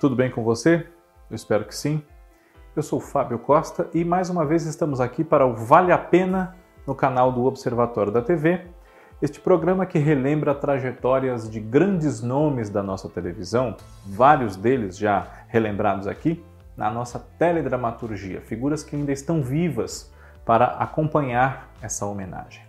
tudo bem com você? Eu espero que sim. Eu sou Fábio Costa e mais uma vez estamos aqui para o Vale a Pena no canal do Observatório da TV. Este programa que relembra trajetórias de grandes nomes da nossa televisão, vários deles já relembrados aqui, na nossa teledramaturgia, figuras que ainda estão vivas para acompanhar essa homenagem.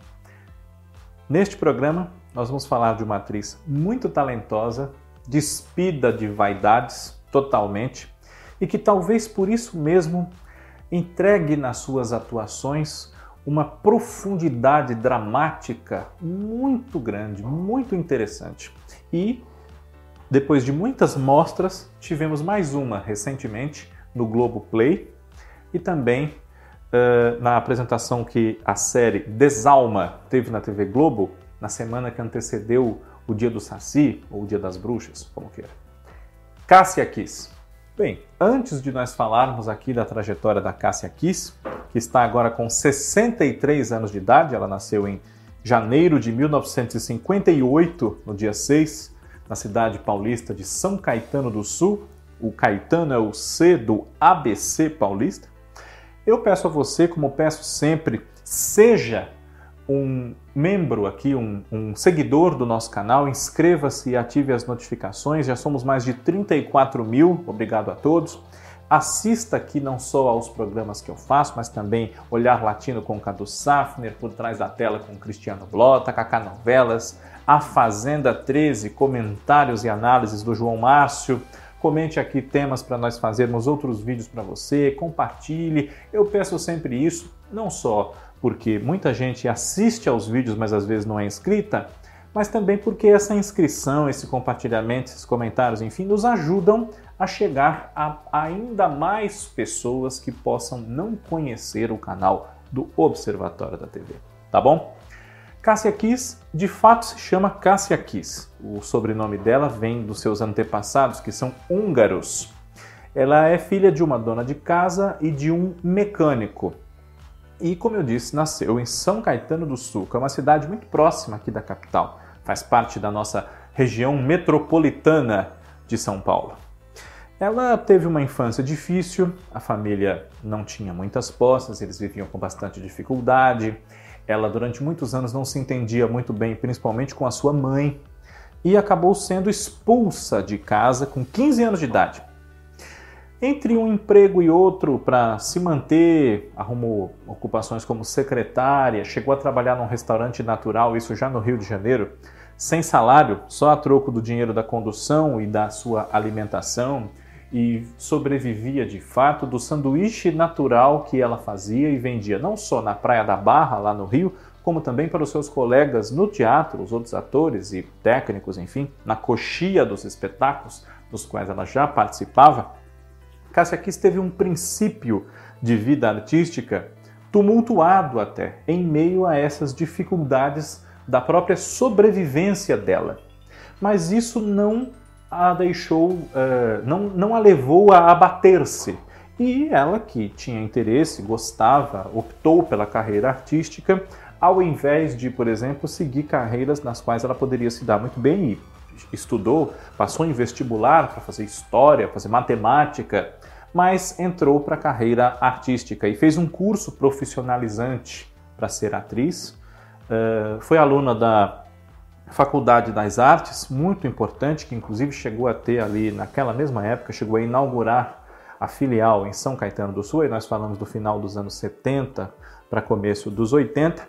Neste programa, nós vamos falar de uma atriz muito talentosa, despida de vaidades totalmente e que talvez por isso mesmo entregue nas suas atuações uma profundidade dramática muito grande, muito interessante. E depois de muitas mostras, tivemos mais uma recentemente no Globo Play e também uh, na apresentação que a série Desalma teve na TV Globo na semana que antecedeu o Dia do Saci ou o Dia das Bruxas, como queira. Cássia Kiss. Bem, antes de nós falarmos aqui da trajetória da Cássia Kiss, que está agora com 63 anos de idade, ela nasceu em janeiro de 1958, no dia 6, na cidade paulista de São Caetano do Sul. O Caetano é o C do ABC paulista. Eu peço a você, como peço sempre, seja um membro aqui, um, um seguidor do nosso canal, inscreva-se e ative as notificações. Já somos mais de 34 mil, obrigado a todos. Assista aqui não só aos programas que eu faço, mas também Olhar Latino com Cadu Safner, Por Trás da Tela com Cristiano Blota, Cacá Novelas, A Fazenda 13, comentários e análises do João Márcio. Comente aqui temas para nós fazermos outros vídeos para você, compartilhe. Eu peço sempre isso, não só porque muita gente assiste aos vídeos, mas às vezes não é inscrita, mas também porque essa inscrição, esse compartilhamento, esses comentários, enfim, nos ajudam a chegar a ainda mais pessoas que possam não conhecer o canal do Observatório da TV. Tá bom? Cássia Kiss de fato se chama Cássia Kiss. O sobrenome dela vem dos seus antepassados, que são húngaros. Ela é filha de uma dona de casa e de um mecânico. E, como eu disse, nasceu em São Caetano do Sul, que é uma cidade muito próxima aqui da capital. Faz parte da nossa região metropolitana de São Paulo. Ela teve uma infância difícil, a família não tinha muitas posses, eles viviam com bastante dificuldade. Ela, durante muitos anos, não se entendia muito bem, principalmente com a sua mãe, e acabou sendo expulsa de casa com 15 anos de idade. Entre um emprego e outro, para se manter, arrumou ocupações como secretária, chegou a trabalhar num restaurante natural, isso já no Rio de Janeiro, sem salário, só a troco do dinheiro da condução e da sua alimentação, e sobrevivia de fato do sanduíche natural que ela fazia e vendia não só na Praia da Barra, lá no Rio, como também para os seus colegas no teatro, os outros atores e técnicos, enfim, na coxia dos espetáculos dos quais ela já participava. Cássia Kiss teve um princípio de vida artística tumultuado até, em meio a essas dificuldades da própria sobrevivência dela. Mas isso não a deixou, uh, não, não a levou a abater-se. E ela, que tinha interesse, gostava, optou pela carreira artística, ao invés de, por exemplo, seguir carreiras nas quais ela poderia se dar muito bem e estudou, passou em vestibular para fazer história, fazer matemática, mas entrou para a carreira artística e fez um curso profissionalizante para ser atriz. Uh, foi aluna da Faculdade das Artes, muito importante, que inclusive chegou a ter ali, naquela mesma época, chegou a inaugurar a filial em São Caetano do Sul, e nós falamos do final dos anos 70 para começo dos 80.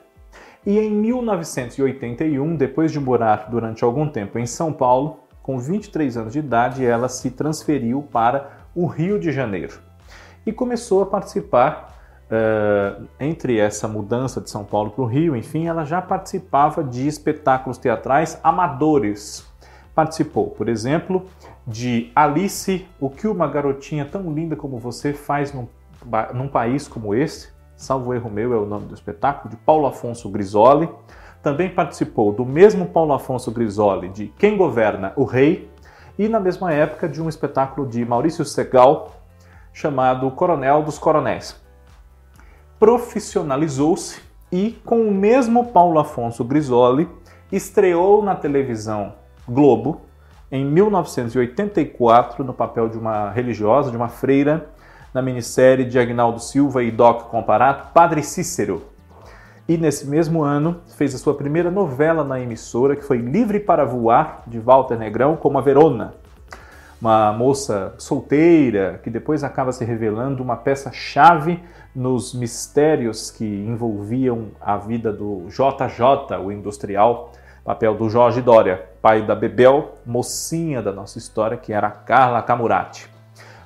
E em 1981, depois de morar durante algum tempo em São Paulo, com 23 anos de idade, ela se transferiu para o Rio de Janeiro e começou a participar. Uh, entre essa mudança de São Paulo para o Rio, enfim, ela já participava de espetáculos teatrais amadores. Participou, por exemplo, de Alice, o que uma garotinha tão linda como você faz num, num país como esse, salvo erro meu é o nome do espetáculo, de Paulo Afonso Grisoli. Também participou do mesmo Paulo Afonso Grisoli de Quem Governa o Rei, e na mesma época de um espetáculo de Maurício Segal chamado Coronel dos Coronéis. Profissionalizou-se e, com o mesmo Paulo Afonso Grisoli, estreou na televisão Globo em 1984 no papel de uma religiosa, de uma freira, na minissérie de Agnaldo Silva e Doc Comparato, Padre Cícero. E nesse mesmo ano fez a sua primeira novela na emissora, que foi Livre para Voar, de Walter Negrão, como a Verona. Uma moça solteira que depois acaba se revelando uma peça-chave nos mistérios que envolviam a vida do JJ, o industrial, papel do Jorge Dória, pai da Bebel, mocinha da nossa história, que era Carla Camurati.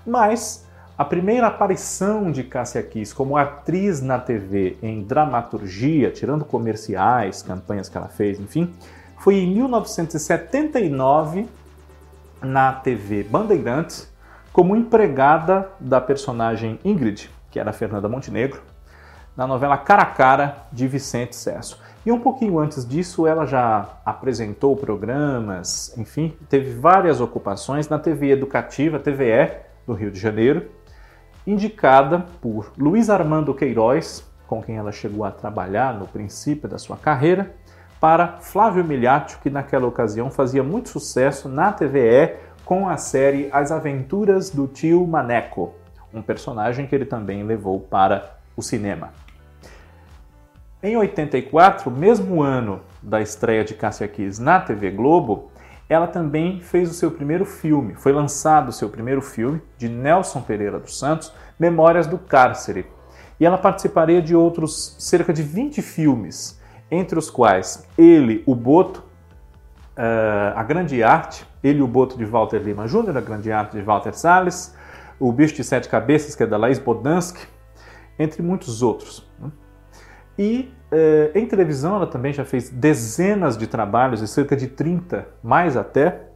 Mas a primeira aparição de Cássia Kiss como atriz na TV em dramaturgia, tirando comerciais, campanhas que ela fez, enfim, foi em 1979 na TV Bandeirantes como empregada da personagem Ingrid, que era Fernanda Montenegro, na novela Cara a Cara de Vicente Cesso. E um pouquinho antes disso, ela já apresentou programas, enfim, teve várias ocupações na TV educativa, TVE, do Rio de Janeiro, indicada por Luiz Armando Queiroz, com quem ela chegou a trabalhar no princípio da sua carreira, para Flávio Miliaccio, que naquela ocasião fazia muito sucesso na TVE com a série As Aventuras do Tio Maneco um personagem que ele também levou para o cinema. Em 84, mesmo ano da estreia de Cássia Kiss na TV Globo, ela também fez o seu primeiro filme. Foi lançado o seu primeiro filme, de Nelson Pereira dos Santos, Memórias do Cárcere. E ela participaria de outros cerca de 20 filmes, entre os quais ele, o Boto, uh, A Grande Arte, ele, o Boto de Walter Lima Jr., A Grande Arte de Walter Salles, o Bicho de Sete Cabeças, que é da Laís Bodansky, entre muitos outros. Né? E eh, em televisão ela também já fez dezenas de trabalhos, e cerca de 30, mais até,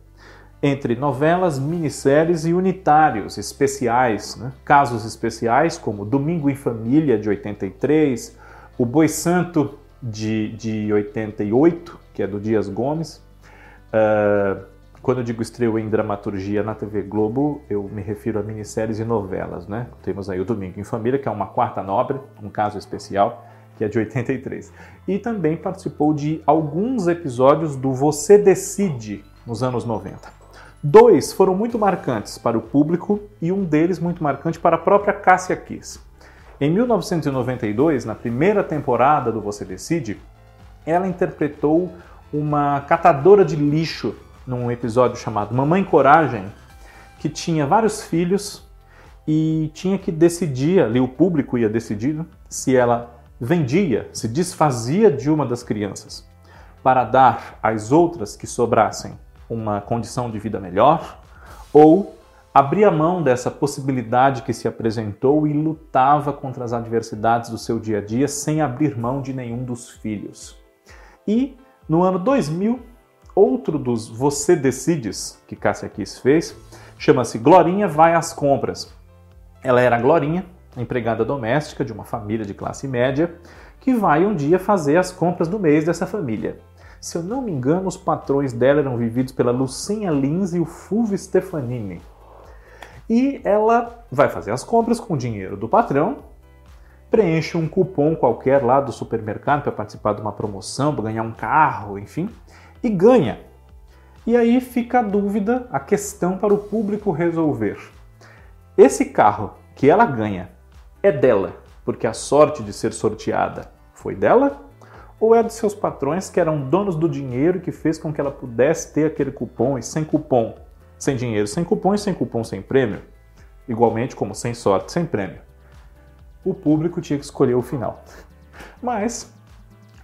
entre novelas, minisséries e unitários especiais, né? casos especiais como Domingo em Família, de 83, O Boi Santo, de, de 88, que é do Dias Gomes, uh, quando eu digo estreou em dramaturgia na TV Globo, eu me refiro a minisséries e novelas, né? Temos aí o Domingo em Família, que é uma quarta nobre, um caso especial, que é de 83. E também participou de alguns episódios do Você Decide, nos anos 90. Dois foram muito marcantes para o público e um deles muito marcante para a própria Cássia Kiss. Em 1992, na primeira temporada do Você Decide, ela interpretou uma catadora de lixo num episódio chamado Mamãe Coragem, que tinha vários filhos e tinha que decidir, ali o público ia decidir, se ela vendia, se desfazia de uma das crianças para dar às outras que sobrassem uma condição de vida melhor, ou abria mão dessa possibilidade que se apresentou e lutava contra as adversidades do seu dia a dia sem abrir mão de nenhum dos filhos. E no ano 2000, Outro dos Você Decides que Cássia Kiss fez chama-se Glorinha Vai às Compras. Ela era a Glorinha, empregada doméstica de uma família de classe média, que vai um dia fazer as compras do mês dessa família. Se eu não me engano, os patrões dela eram vividos pela Lucinha Lins e o Fulvio Stefanini. E ela vai fazer as compras com o dinheiro do patrão, preenche um cupom qualquer lá do supermercado para participar de uma promoção, para ganhar um carro, enfim e ganha. E aí fica a dúvida, a questão para o público resolver. Esse carro que ela ganha é dela, porque a sorte de ser sorteada foi dela? Ou é dos seus patrões que eram donos do dinheiro que fez com que ela pudesse ter aquele cupom e sem cupom? Sem dinheiro, sem cupom e sem cupom, sem prêmio? Igualmente como sem sorte, sem prêmio. O público tinha que escolher o final. Mas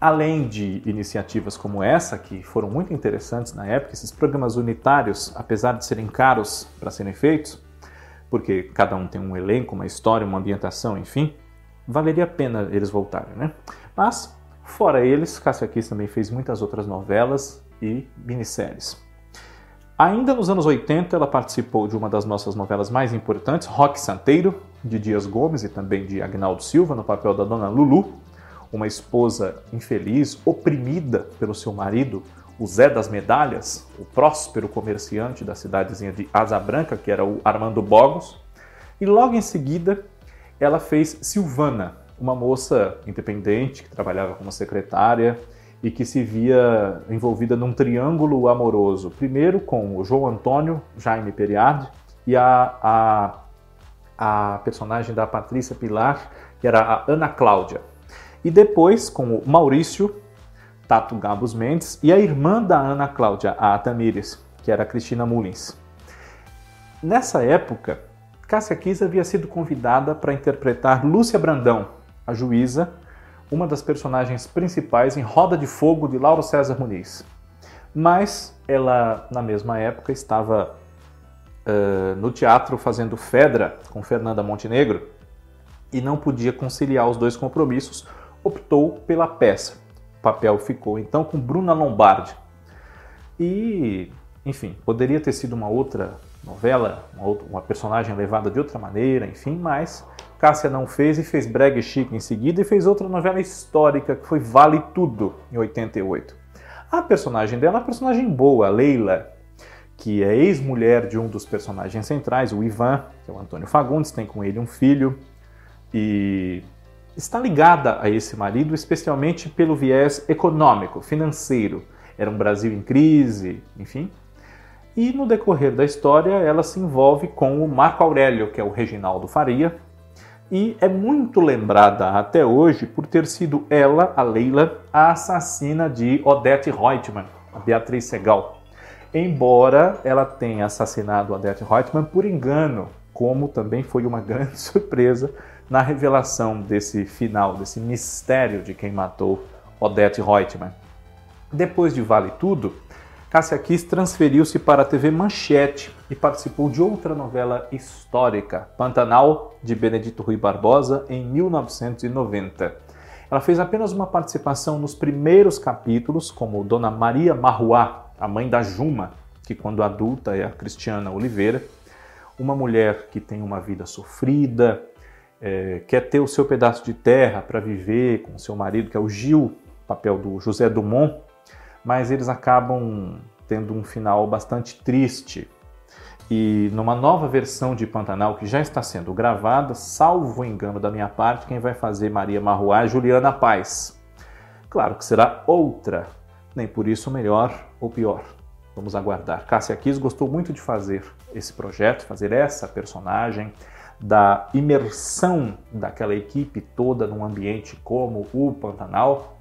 Além de iniciativas como essa, que foram muito interessantes na época, esses programas unitários, apesar de serem caros para serem feitos, porque cada um tem um elenco, uma história, uma ambientação, enfim, valeria a pena eles voltarem, né? Mas, fora eles, Cássia Kiss também fez muitas outras novelas e minisséries. Ainda nos anos 80, ela participou de uma das nossas novelas mais importantes, Rock Santeiro, de Dias Gomes e também de Agnaldo Silva, no papel da Dona Lulu, uma esposa infeliz, oprimida pelo seu marido, o Zé das Medalhas, o próspero comerciante da cidadezinha de Asa Branca, que era o Armando Bogos, e logo em seguida ela fez Silvana, uma moça independente que trabalhava como secretária e que se via envolvida num triângulo amoroso. Primeiro com o João Antônio Jaime Periardi e a, a, a personagem da Patrícia Pilar, que era a Ana Cláudia. E depois com o Maurício Tato Gabos Mendes e a irmã da Ana Cláudia, a Tamires, que era a Cristina Mullins. Nessa época, Cássia Kiss havia sido convidada para interpretar Lúcia Brandão, a juíza uma das personagens principais em Roda de Fogo de Lauro César Muniz. Mas ela, na mesma época, estava uh, no teatro fazendo Fedra com Fernanda Montenegro e não podia conciliar os dois compromissos, optou pela peça. O papel ficou então com Bruna Lombardi. E, enfim, poderia ter sido uma outra novela, uma, uma personagem levada de outra maneira, enfim, mas Cássia não fez e fez Brega Chico em seguida e fez outra novela histórica que foi Vale Tudo, em 88. A personagem dela é uma personagem boa, Leila, que é ex-mulher de um dos personagens centrais, o Ivan, que é o Antônio Fagundes, tem com ele um filho e está ligada a esse marido especialmente pelo viés econômico, financeiro. Era um Brasil em crise, enfim. E no decorrer da história, ela se envolve com o Marco Aurélio, que é o Reginaldo Faria, e é muito lembrada até hoje por ter sido ela, a Leila, a assassina de Odette Reutemann, a Beatriz Segal. Embora ela tenha assassinado Odette Reutemann por engano, como também foi uma grande surpresa na revelação desse final, desse mistério de quem matou Odette Reutemann. Depois de Vale Tudo, Cássia Kiss transferiu-se para a TV Manchete e participou de outra novela histórica, Pantanal, de Benedito Rui Barbosa, em 1990. Ela fez apenas uma participação nos primeiros capítulos, como Dona Maria Marruá, a mãe da Juma, que quando adulta é a Cristiana Oliveira, uma mulher que tem uma vida sofrida, é, quer ter o seu pedaço de terra para viver com seu marido, que é o Gil, papel do José Dumont, mas eles acabam tendo um final bastante triste. E numa nova versão de Pantanal que já está sendo gravada, salvo engano da minha parte, quem vai fazer Maria Marruá é Juliana Paz. Claro que será outra, nem por isso melhor ou pior. Vamos aguardar. Cássia Kiss gostou muito de fazer esse projeto, fazer essa personagem, da imersão daquela equipe toda num ambiente como o Pantanal,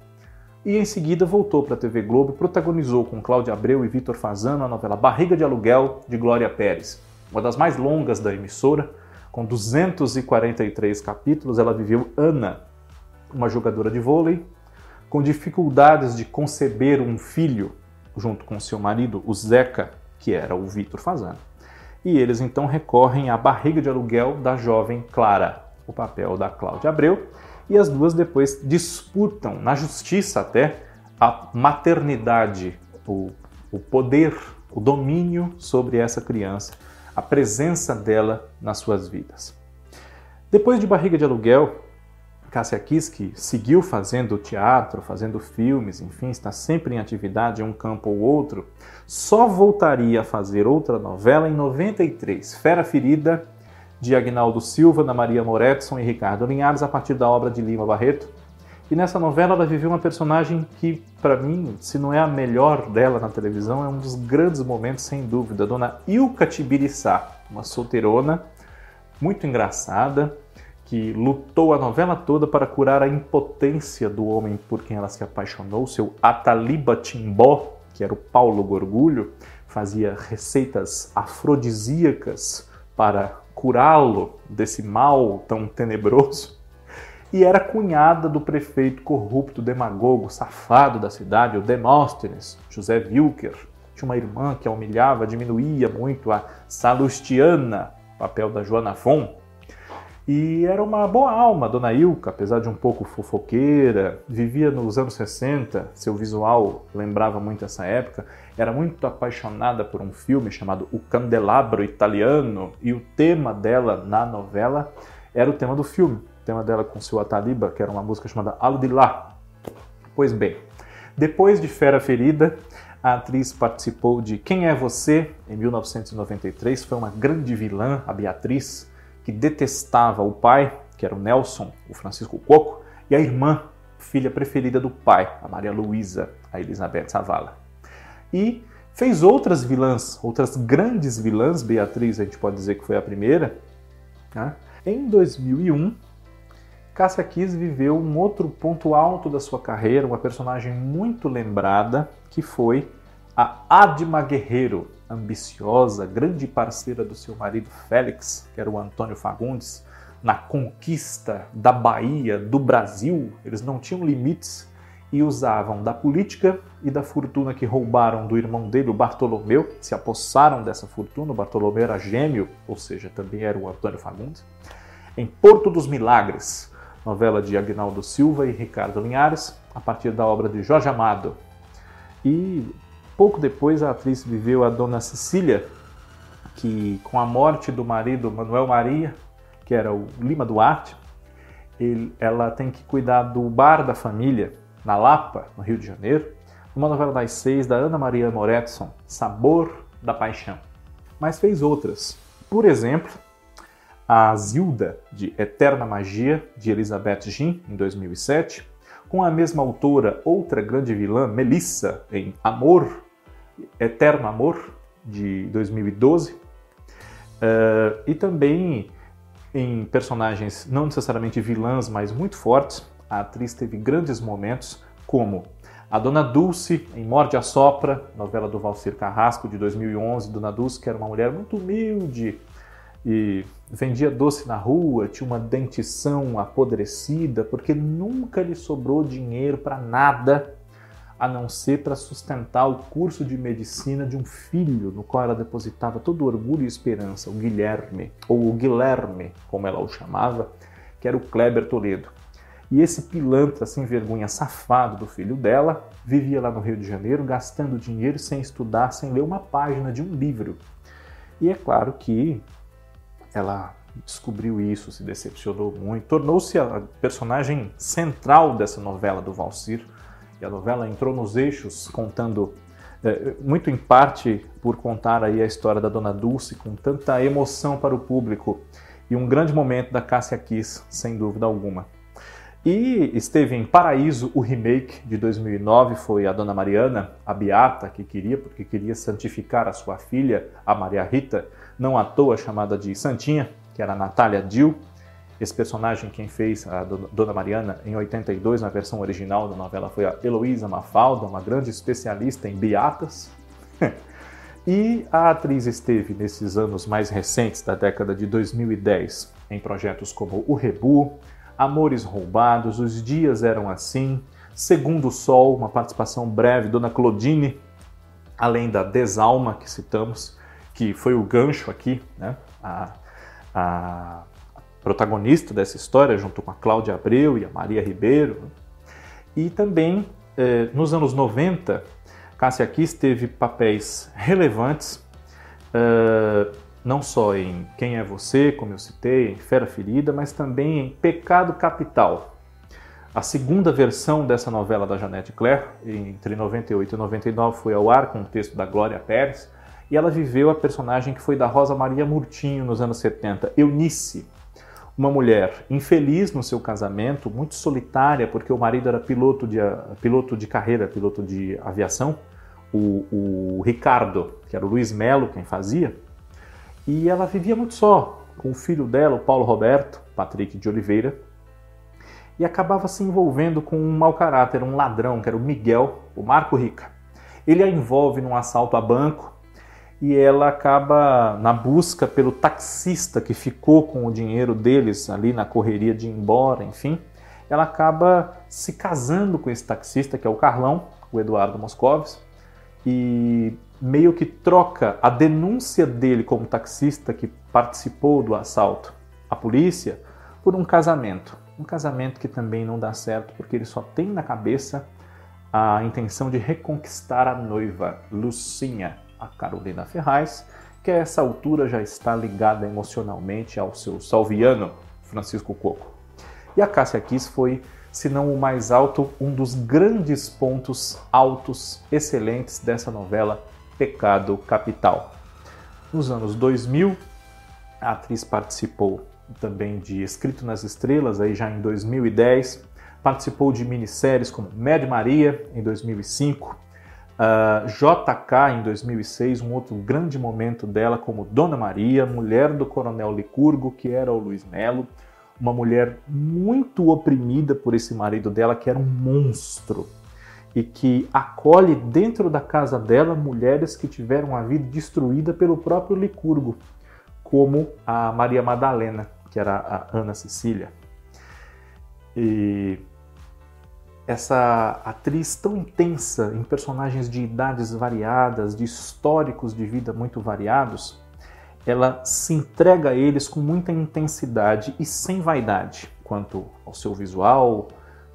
e em seguida voltou para a TV Globo e protagonizou com Cláudia Abreu e Vitor Fazano a novela Barriga de Aluguel de Glória Pérez. Uma das mais longas da emissora, com 243 capítulos, ela viveu Ana, uma jogadora de vôlei, com dificuldades de conceber um filho junto com seu marido, o Zeca, que era o Vitor Fazano. E eles então recorrem à barriga de aluguel da jovem Clara, o papel da Cláudia Abreu, e as duas depois disputam, na justiça até, a maternidade, o, o poder, o domínio sobre essa criança, a presença dela nas suas vidas. Depois de Barriga de Aluguel, Cássia Kiski seguiu fazendo teatro, fazendo filmes, enfim, está sempre em atividade em um campo ou outro, só voltaria a fazer outra novela em 93, Fera Ferida de Agnaldo Silva, Ana Maria Moretson e Ricardo Linhares, a partir da obra de Lima Barreto. E nessa novela ela viveu uma personagem que, para mim, se não é a melhor dela na televisão, é um dos grandes momentos, sem dúvida, Dona Ilka Tibiriçá, uma solteirona muito engraçada, que lutou a novela toda para curar a impotência do homem por quem ela se apaixonou, seu Ataliba Timbó, que era o Paulo Gorgulho, fazia receitas afrodisíacas para curá-lo desse mal tão tenebroso, e era cunhada do prefeito corrupto, demagogo, safado da cidade, o Demóstenes, José Wilker. Tinha uma irmã que a humilhava, diminuía muito a Salustiana, papel da Joana Fon, e era uma boa alma, Dona Ilka, apesar de um pouco fofoqueira, vivia nos anos 60, seu visual lembrava muito essa época, era muito apaixonada por um filme chamado O Candelabro Italiano, e o tema dela na novela era o tema do filme, o tema dela com seu Ataliba, que era uma música chamada Alo de Lá. Pois bem, depois de Fera Ferida, a atriz participou de Quem é Você, em 1993, foi uma grande vilã, a Beatriz, que detestava o pai, que era o Nelson, o Francisco Coco, e a irmã, filha preferida do pai, a Maria Luísa, a Elizabeth Savala. E fez outras vilãs, outras grandes vilãs, Beatriz a gente pode dizer que foi a primeira. Né? Em 2001, Cássia Kiss viveu um outro ponto alto da sua carreira, uma personagem muito lembrada, que foi a Adma Guerreiro, ambiciosa, grande parceira do seu marido Félix, que era o Antônio Fagundes, na conquista da Bahia, do Brasil. Eles não tinham limites e usavam da política e da fortuna que roubaram do irmão dele, o Bartolomeu, se apossaram dessa fortuna. O Bartolomeu era gêmeo, ou seja, também era o Antônio Fagundes. Em Porto dos Milagres, novela de Agnaldo Silva e Ricardo Linhares, a partir da obra de Jorge Amado. E pouco depois a atriz viveu a Dona Cecília, que com a morte do marido Manuel Maria, que era o Lima Duarte, ele, ela tem que cuidar do bar da família, na Lapa, no Rio de Janeiro, uma novela das seis da Ana Maria Moretson, Sabor da Paixão. Mas fez outras. Por exemplo, a Zilda, de Eterna Magia, de Elizabeth Jean, em 2007, com a mesma autora, outra grande vilã, Melissa, em Amor, Eterno Amor, de 2012, uh, eh, e também em personagens não necessariamente vilãs, mas muito fortes. A atriz teve grandes momentos, como a Dona Dulce, em Morde a Sopra, novela do Valcir Carrasco, de 2011. Dona Dulce, que era uma mulher muito humilde e vendia doce na rua, tinha uma dentição apodrecida, porque nunca lhe sobrou dinheiro para nada a não ser para sustentar o curso de medicina de um filho no qual ela depositava todo orgulho e esperança, o Guilherme, ou o Guilherme, como ela o chamava, que era o Kleber Toledo. E esse pilantra sem vergonha safado do filho dela vivia lá no Rio de Janeiro gastando dinheiro sem estudar, sem ler uma página de um livro. E é claro que ela descobriu isso, se decepcionou muito, tornou-se a personagem central dessa novela do Valcir, a novela entrou nos eixos contando é, muito em parte por contar aí a história da Dona Dulce com tanta emoção para o público e um grande momento da Cássia Kiss, sem dúvida alguma. E esteve em Paraíso, o remake de 2009, foi a Dona Mariana, a Beata, que queria, porque queria santificar a sua filha, a Maria Rita, não à toa chamada de Santinha, que era a Natália Dill, esse personagem, quem fez a Dona Mariana em 82, na versão original da novela, foi a Heloísa Mafalda, uma grande especialista em beatas. e a atriz esteve nesses anos mais recentes, da década de 2010, em projetos como O Rebu, Amores Roubados, Os Dias Eram Assim, Segundo Sol, uma participação breve, Dona Claudine, além da Desalma que citamos, que foi o gancho aqui, né? A, a protagonista dessa história, junto com a Cláudia Abreu e a Maria Ribeiro. E também, eh, nos anos 90, Cássia Kiss teve papéis relevantes, eh, não só em Quem é Você, como eu citei, em Fera Ferida, mas também em Pecado Capital. A segunda versão dessa novela da Janete Claire, entre 98 e 99, foi ao ar com o texto da Glória Pérez, e ela viveu a personagem que foi da Rosa Maria Murtinho nos anos 70, Eunice, uma mulher infeliz no seu casamento, muito solitária, porque o marido era piloto de, piloto de carreira, piloto de aviação, o, o Ricardo, que era o Luiz Melo quem fazia, e ela vivia muito só, com o filho dela, o Paulo Roberto, Patrick de Oliveira, e acabava se envolvendo com um mau caráter, um ladrão, que era o Miguel, o Marco Rica. Ele a envolve num assalto a banco, e ela acaba na busca pelo taxista que ficou com o dinheiro deles ali na correria de ir embora, enfim. Ela acaba se casando com esse taxista, que é o Carlão, o Eduardo Moscovis, e meio que troca a denúncia dele como taxista que participou do assalto à polícia por um casamento. Um casamento que também não dá certo porque ele só tem na cabeça a intenção de reconquistar a noiva, Lucinha, a Carolina Ferraz, que a essa altura já está ligada emocionalmente ao seu salviano, Francisco Coco. E a Cássia Kiss foi, se não o mais alto, um dos grandes pontos altos, excelentes dessa novela Pecado Capital. Nos anos 2000, a atriz participou também de Escrito nas Estrelas, aí já em 2010, participou de minisséries como Mad Maria, em 2005, uh, JK, em 2006, um outro grande momento dela como Dona Maria, mulher do coronel Licurgo, que era o Luiz Melo, uma mulher muito oprimida por esse marido dela, que era um monstro, e que acolhe dentro da casa dela mulheres que tiveram a vida destruída pelo próprio Licurgo, como a Maria Madalena, que era a Ana Cecília. E essa atriz tão intensa em personagens de idades variadas, de históricos de vida muito variados, ela se entrega a eles com muita intensidade e sem vaidade, quanto ao seu visual,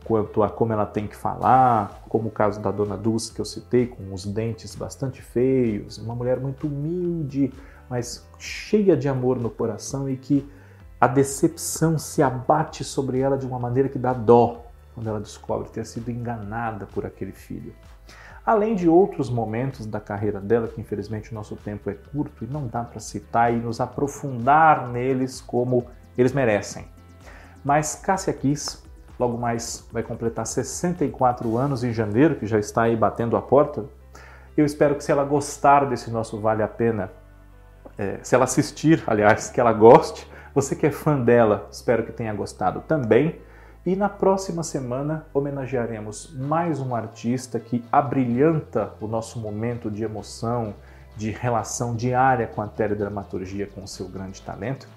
quanto a como ela tem que falar, como o caso da Dona Dulce que eu citei, com os dentes bastante feios, uma mulher muito humilde, mas cheia de amor no coração e que a decepção se abate sobre ela de uma maneira que dá dó quando ela descobre ter sido enganada por aquele filho além de outros momentos da carreira dela, que infelizmente o nosso tempo é curto e não dá para citar e nos aprofundar neles como eles merecem. Mas Cássia Kiss, logo mais vai completar 64 anos em janeiro, que já está aí batendo a porta. Eu espero que se ela gostar desse nosso Vale a Pena, é, se ela assistir, aliás, que ela goste, você que é fã dela, espero que tenha gostado também. E na próxima semana homenagearemos mais um artista que abrilhanta o nosso momento de emoção, de relação diária com a teledramaturgia, com seu grande talento,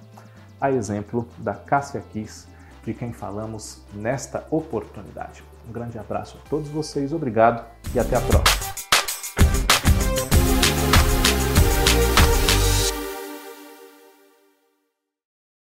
a exemplo da Cássia Kiss, de quem falamos nesta oportunidade. Um grande abraço a todos vocês, obrigado e até a próxima.